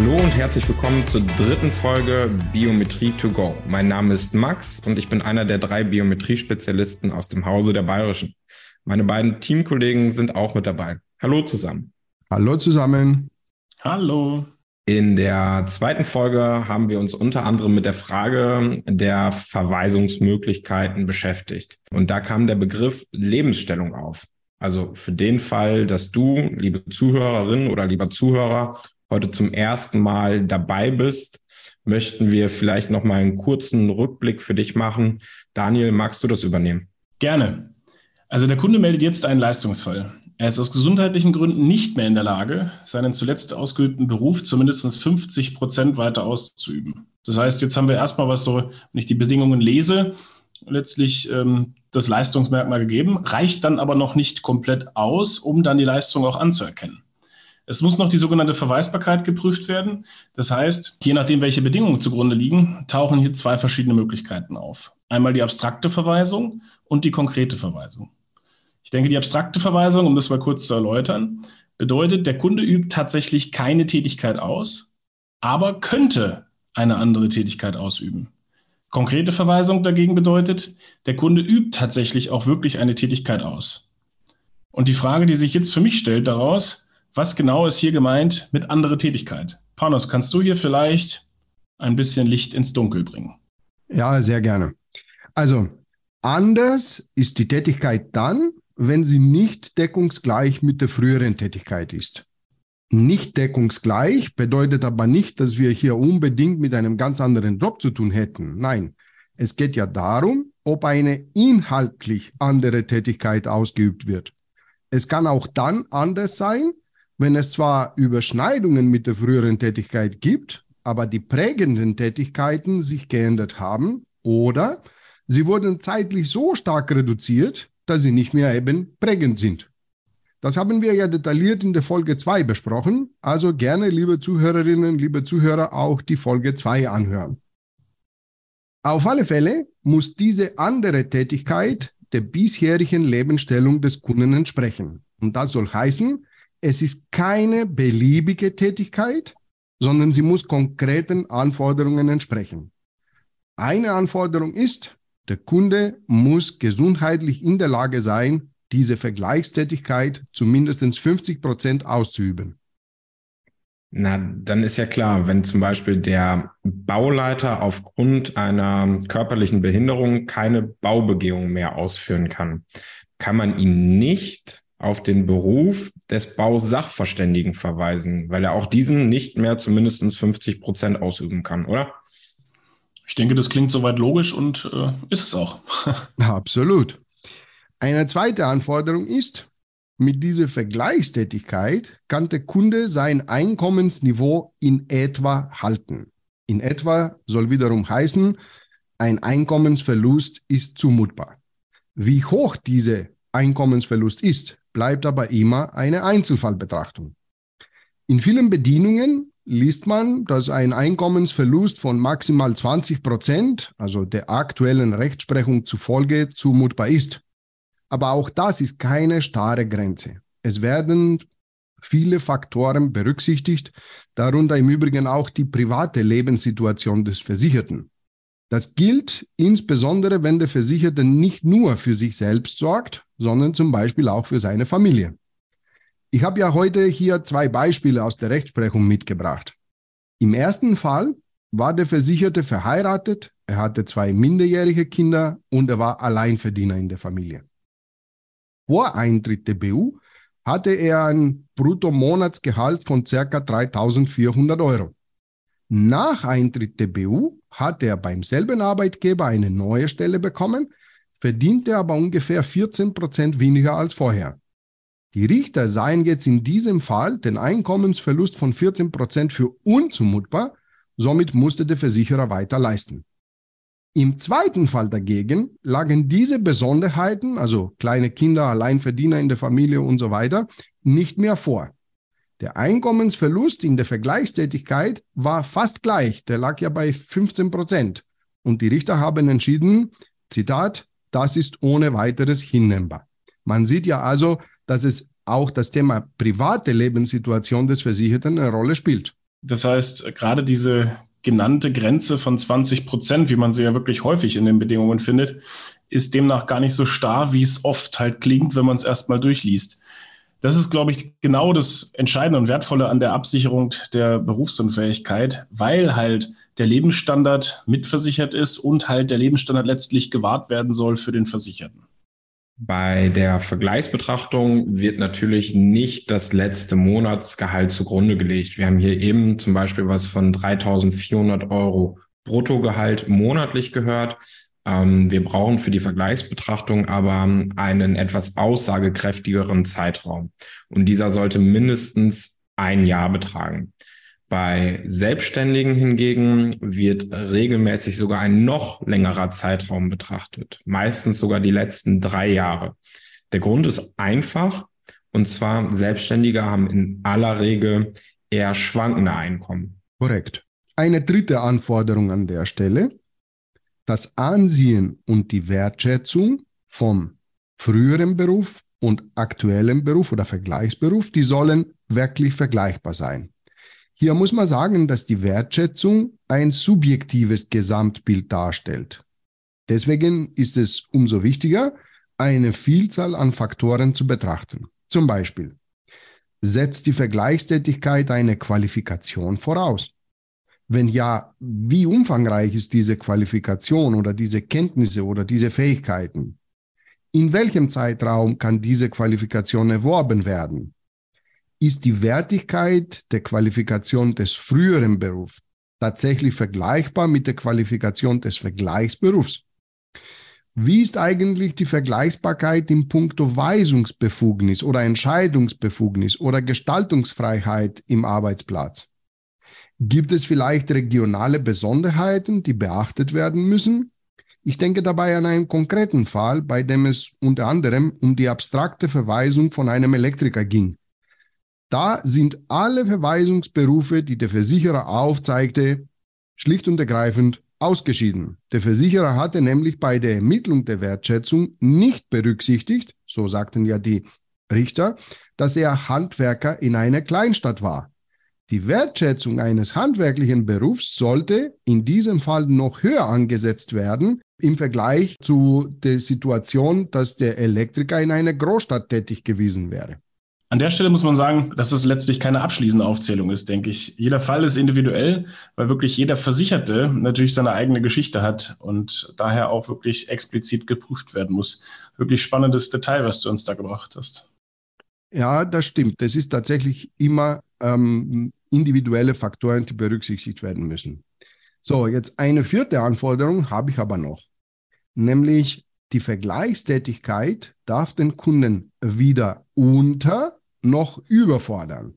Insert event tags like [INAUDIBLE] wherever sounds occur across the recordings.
Hallo und herzlich willkommen zur dritten Folge Biometrie to go. Mein Name ist Max und ich bin einer der drei Biometrie-Spezialisten aus dem Hause der Bayerischen. Meine beiden Teamkollegen sind auch mit dabei. Hallo zusammen. Hallo zusammen. Hallo. In der zweiten Folge haben wir uns unter anderem mit der Frage der Verweisungsmöglichkeiten beschäftigt. Und da kam der Begriff Lebensstellung auf. Also für den Fall, dass du, liebe Zuhörerin oder lieber Zuhörer, heute zum ersten Mal dabei bist, möchten wir vielleicht noch mal einen kurzen Rückblick für dich machen. Daniel, magst du das übernehmen? Gerne. Also der Kunde meldet jetzt einen Leistungsfall. Er ist aus gesundheitlichen Gründen nicht mehr in der Lage, seinen zuletzt ausgeübten Beruf zumindest 50 Prozent weiter auszuüben. Das heißt, jetzt haben wir erstmal was so, wenn ich die Bedingungen lese, letztlich ähm, das Leistungsmerkmal gegeben, reicht dann aber noch nicht komplett aus, um dann die Leistung auch anzuerkennen. Es muss noch die sogenannte Verweisbarkeit geprüft werden. Das heißt, je nachdem, welche Bedingungen zugrunde liegen, tauchen hier zwei verschiedene Möglichkeiten auf. Einmal die abstrakte Verweisung und die konkrete Verweisung. Ich denke, die abstrakte Verweisung, um das mal kurz zu erläutern, bedeutet, der Kunde übt tatsächlich keine Tätigkeit aus, aber könnte eine andere Tätigkeit ausüben. Konkrete Verweisung dagegen bedeutet, der Kunde übt tatsächlich auch wirklich eine Tätigkeit aus. Und die Frage, die sich jetzt für mich stellt daraus, was genau ist hier gemeint mit andere Tätigkeit? Panos, kannst du hier vielleicht ein bisschen Licht ins Dunkel bringen? Ja, sehr gerne. Also, anders ist die Tätigkeit dann, wenn sie nicht deckungsgleich mit der früheren Tätigkeit ist. Nicht deckungsgleich bedeutet aber nicht, dass wir hier unbedingt mit einem ganz anderen Job zu tun hätten. Nein, es geht ja darum, ob eine inhaltlich andere Tätigkeit ausgeübt wird. Es kann auch dann anders sein, wenn es zwar Überschneidungen mit der früheren Tätigkeit gibt, aber die prägenden Tätigkeiten sich geändert haben oder sie wurden zeitlich so stark reduziert, dass sie nicht mehr eben prägend sind. Das haben wir ja detailliert in der Folge 2 besprochen, also gerne, liebe Zuhörerinnen, liebe Zuhörer, auch die Folge 2 anhören. Auf alle Fälle muss diese andere Tätigkeit der bisherigen Lebensstellung des Kunden entsprechen. Und das soll heißen, es ist keine beliebige Tätigkeit, sondern sie muss konkreten Anforderungen entsprechen. Eine Anforderung ist, der Kunde muss gesundheitlich in der Lage sein, diese Vergleichstätigkeit zu mindestens 50 Prozent auszuüben. Na, dann ist ja klar, wenn zum Beispiel der Bauleiter aufgrund einer körperlichen Behinderung keine Baubegehung mehr ausführen kann, kann man ihn nicht auf den Beruf des Bausachverständigen verweisen, weil er auch diesen nicht mehr zu mindestens 50 Prozent ausüben kann, oder? Ich denke, das klingt soweit logisch und äh, ist es auch. [LAUGHS] Absolut. Eine zweite Anforderung ist, mit dieser Vergleichstätigkeit kann der Kunde sein Einkommensniveau in etwa halten. In etwa soll wiederum heißen, ein Einkommensverlust ist zumutbar. Wie hoch dieser Einkommensverlust ist, bleibt aber immer eine Einzelfallbetrachtung. In vielen Bedienungen liest man, dass ein Einkommensverlust von maximal 20 Prozent, also der aktuellen Rechtsprechung zufolge, zumutbar ist. Aber auch das ist keine starre Grenze. Es werden viele Faktoren berücksichtigt, darunter im Übrigen auch die private Lebenssituation des Versicherten. Das gilt insbesondere, wenn der Versicherte nicht nur für sich selbst sorgt, sondern zum Beispiel auch für seine Familie. Ich habe ja heute hier zwei Beispiele aus der Rechtsprechung mitgebracht. Im ersten Fall war der Versicherte verheiratet, er hatte zwei minderjährige Kinder und er war Alleinverdiener in der Familie. Vor Eintritt der BU hatte er ein Bruttomonatsgehalt von ca. 3.400 Euro. Nach Eintritt der BU hat er beim selben Arbeitgeber eine neue Stelle bekommen, verdiente aber ungefähr 14 Prozent weniger als vorher. Die Richter seien jetzt in diesem Fall den Einkommensverlust von 14 Prozent für unzumutbar, somit musste der Versicherer weiter leisten. Im zweiten Fall dagegen lagen diese Besonderheiten, also kleine Kinder, Alleinverdiener in der Familie und so weiter, nicht mehr vor. Der Einkommensverlust in der Vergleichstätigkeit war fast gleich, der lag ja bei 15 Prozent. Und die Richter haben entschieden, Zitat, das ist ohne weiteres hinnehmbar. Man sieht ja also, dass es auch das Thema private Lebenssituation des Versicherten eine Rolle spielt. Das heißt, gerade diese genannte Grenze von 20 Prozent, wie man sie ja wirklich häufig in den Bedingungen findet, ist demnach gar nicht so starr, wie es oft halt klingt, wenn man es erstmal durchliest. Das ist, glaube ich, genau das Entscheidende und Wertvolle an der Absicherung der Berufsunfähigkeit, weil halt der Lebensstandard mitversichert ist und halt der Lebensstandard letztlich gewahrt werden soll für den Versicherten. Bei der Vergleichsbetrachtung wird natürlich nicht das letzte Monatsgehalt zugrunde gelegt. Wir haben hier eben zum Beispiel was von 3.400 Euro Bruttogehalt monatlich gehört. Ähm, wir brauchen für die Vergleichsbetrachtung aber einen etwas aussagekräftigeren Zeitraum. Und dieser sollte mindestens ein Jahr betragen. Bei Selbstständigen hingegen wird regelmäßig sogar ein noch längerer Zeitraum betrachtet, meistens sogar die letzten drei Jahre. Der Grund ist einfach, und zwar Selbstständige haben in aller Regel eher schwankende Einkommen. Korrekt. Eine dritte Anforderung an der Stelle, das Ansehen und die Wertschätzung vom früheren Beruf und aktuellen Beruf oder Vergleichsberuf, die sollen wirklich vergleichbar sein. Hier muss man sagen, dass die Wertschätzung ein subjektives Gesamtbild darstellt. Deswegen ist es umso wichtiger, eine Vielzahl an Faktoren zu betrachten. Zum Beispiel, setzt die Vergleichstätigkeit eine Qualifikation voraus? Wenn ja, wie umfangreich ist diese Qualifikation oder diese Kenntnisse oder diese Fähigkeiten? In welchem Zeitraum kann diese Qualifikation erworben werden? Ist die Wertigkeit der Qualifikation des früheren Berufs tatsächlich vergleichbar mit der Qualifikation des Vergleichsberufs? Wie ist eigentlich die Vergleichbarkeit im Punkto Weisungsbefugnis oder Entscheidungsbefugnis oder Gestaltungsfreiheit im Arbeitsplatz? Gibt es vielleicht regionale Besonderheiten, die beachtet werden müssen? Ich denke dabei an einen konkreten Fall, bei dem es unter anderem um die abstrakte Verweisung von einem Elektriker ging. Da sind alle Verweisungsberufe, die der Versicherer aufzeigte, schlicht und ergreifend ausgeschieden. Der Versicherer hatte nämlich bei der Ermittlung der Wertschätzung nicht berücksichtigt, so sagten ja die Richter, dass er Handwerker in einer Kleinstadt war. Die Wertschätzung eines handwerklichen Berufs sollte in diesem Fall noch höher angesetzt werden im Vergleich zu der Situation, dass der Elektriker in einer Großstadt tätig gewesen wäre. An der Stelle muss man sagen, dass es letztlich keine abschließende Aufzählung ist, denke ich. Jeder Fall ist individuell, weil wirklich jeder Versicherte natürlich seine eigene Geschichte hat und daher auch wirklich explizit geprüft werden muss. Wirklich spannendes Detail, was du uns da gebracht hast. Ja, das stimmt. Es ist tatsächlich immer ähm, individuelle Faktoren, die berücksichtigt werden müssen. So, jetzt eine vierte Anforderung habe ich aber noch, nämlich die Vergleichstätigkeit darf den Kunden weder unter noch überfordern.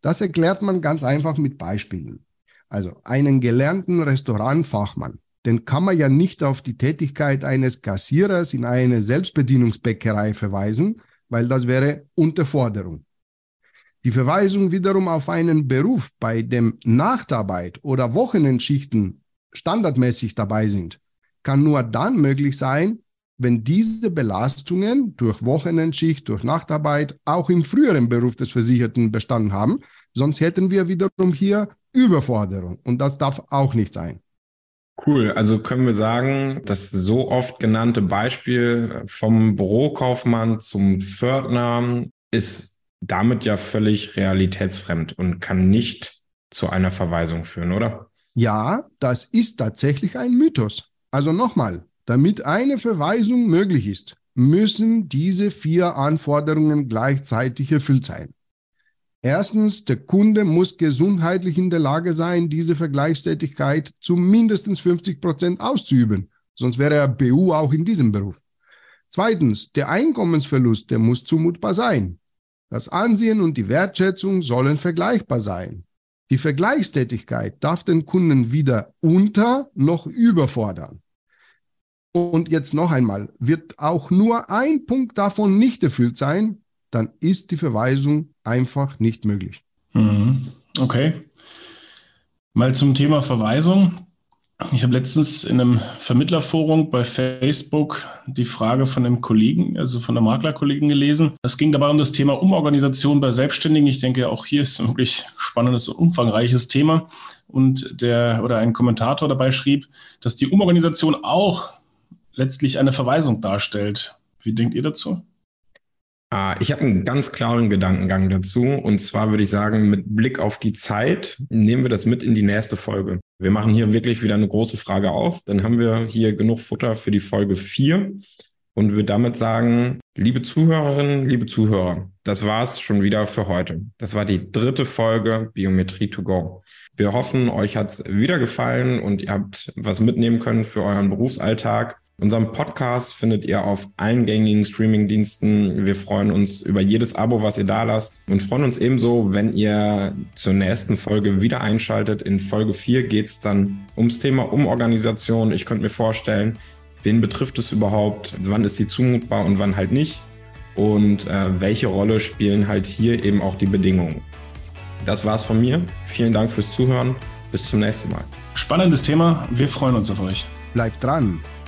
Das erklärt man ganz einfach mit Beispielen. Also einen gelernten Restaurantfachmann, den kann man ja nicht auf die Tätigkeit eines Kassierers in eine Selbstbedienungsbäckerei verweisen, weil das wäre Unterforderung. Die Verweisung wiederum auf einen Beruf, bei dem Nachtarbeit oder Wochenendschichten standardmäßig dabei sind, kann nur dann möglich sein, wenn diese Belastungen durch Wochenendschicht, durch Nachtarbeit auch im früheren Beruf des Versicherten bestanden haben. Sonst hätten wir wiederum hier Überforderung und das darf auch nicht sein. Cool, also können wir sagen, das so oft genannte Beispiel vom Bürokaufmann zum Pförtner ist damit ja völlig realitätsfremd und kann nicht zu einer Verweisung führen, oder? Ja, das ist tatsächlich ein Mythos. Also nochmal, damit eine Verweisung möglich ist, müssen diese vier Anforderungen gleichzeitig erfüllt sein. Erstens, der Kunde muss gesundheitlich in der Lage sein, diese Vergleichstätigkeit zu mindestens 50 Prozent auszuüben. Sonst wäre er BU auch in diesem Beruf. Zweitens, der Einkommensverlust, der muss zumutbar sein. Das Ansehen und die Wertschätzung sollen vergleichbar sein. Die Vergleichstätigkeit darf den Kunden weder unter noch überfordern. Und jetzt noch einmal, wird auch nur ein Punkt davon nicht erfüllt sein, dann ist die Verweisung einfach nicht möglich. Mhm. Okay. Mal zum Thema Verweisung. Ich habe letztens in einem Vermittlerforum bei Facebook die Frage von einem Kollegen, also von einer Maklerkollegin gelesen. Es ging dabei um das Thema Umorganisation bei Selbstständigen. Ich denke, auch hier ist ein wirklich spannendes und umfangreiches Thema. Und der oder ein Kommentator dabei schrieb, dass die Umorganisation auch letztlich eine Verweisung darstellt. Wie denkt ihr dazu? Ah, ich habe einen ganz klaren Gedankengang dazu. Und zwar würde ich sagen, mit Blick auf die Zeit nehmen wir das mit in die nächste Folge. Wir machen hier wirklich wieder eine große Frage auf. Dann haben wir hier genug Futter für die Folge 4 und würde damit sagen, liebe Zuhörerinnen, liebe Zuhörer, das war's schon wieder für heute. Das war die dritte Folge Biometrie to go. Wir hoffen, euch hat's wieder gefallen und ihr habt was mitnehmen können für euren Berufsalltag. Unseren Podcast findet ihr auf allen gängigen Streamingdiensten. Wir freuen uns über jedes Abo, was ihr da lasst und freuen uns ebenso, wenn ihr zur nächsten Folge wieder einschaltet. In Folge 4 geht es dann ums Thema Umorganisation. Ich könnte mir vorstellen, wen betrifft es überhaupt? Wann ist sie zumutbar und wann halt nicht? Und äh, welche Rolle spielen halt hier eben auch die Bedingungen? Das war's von mir. Vielen Dank fürs Zuhören. Bis zum nächsten Mal. Spannendes Thema. Wir freuen uns auf euch. Bleibt dran.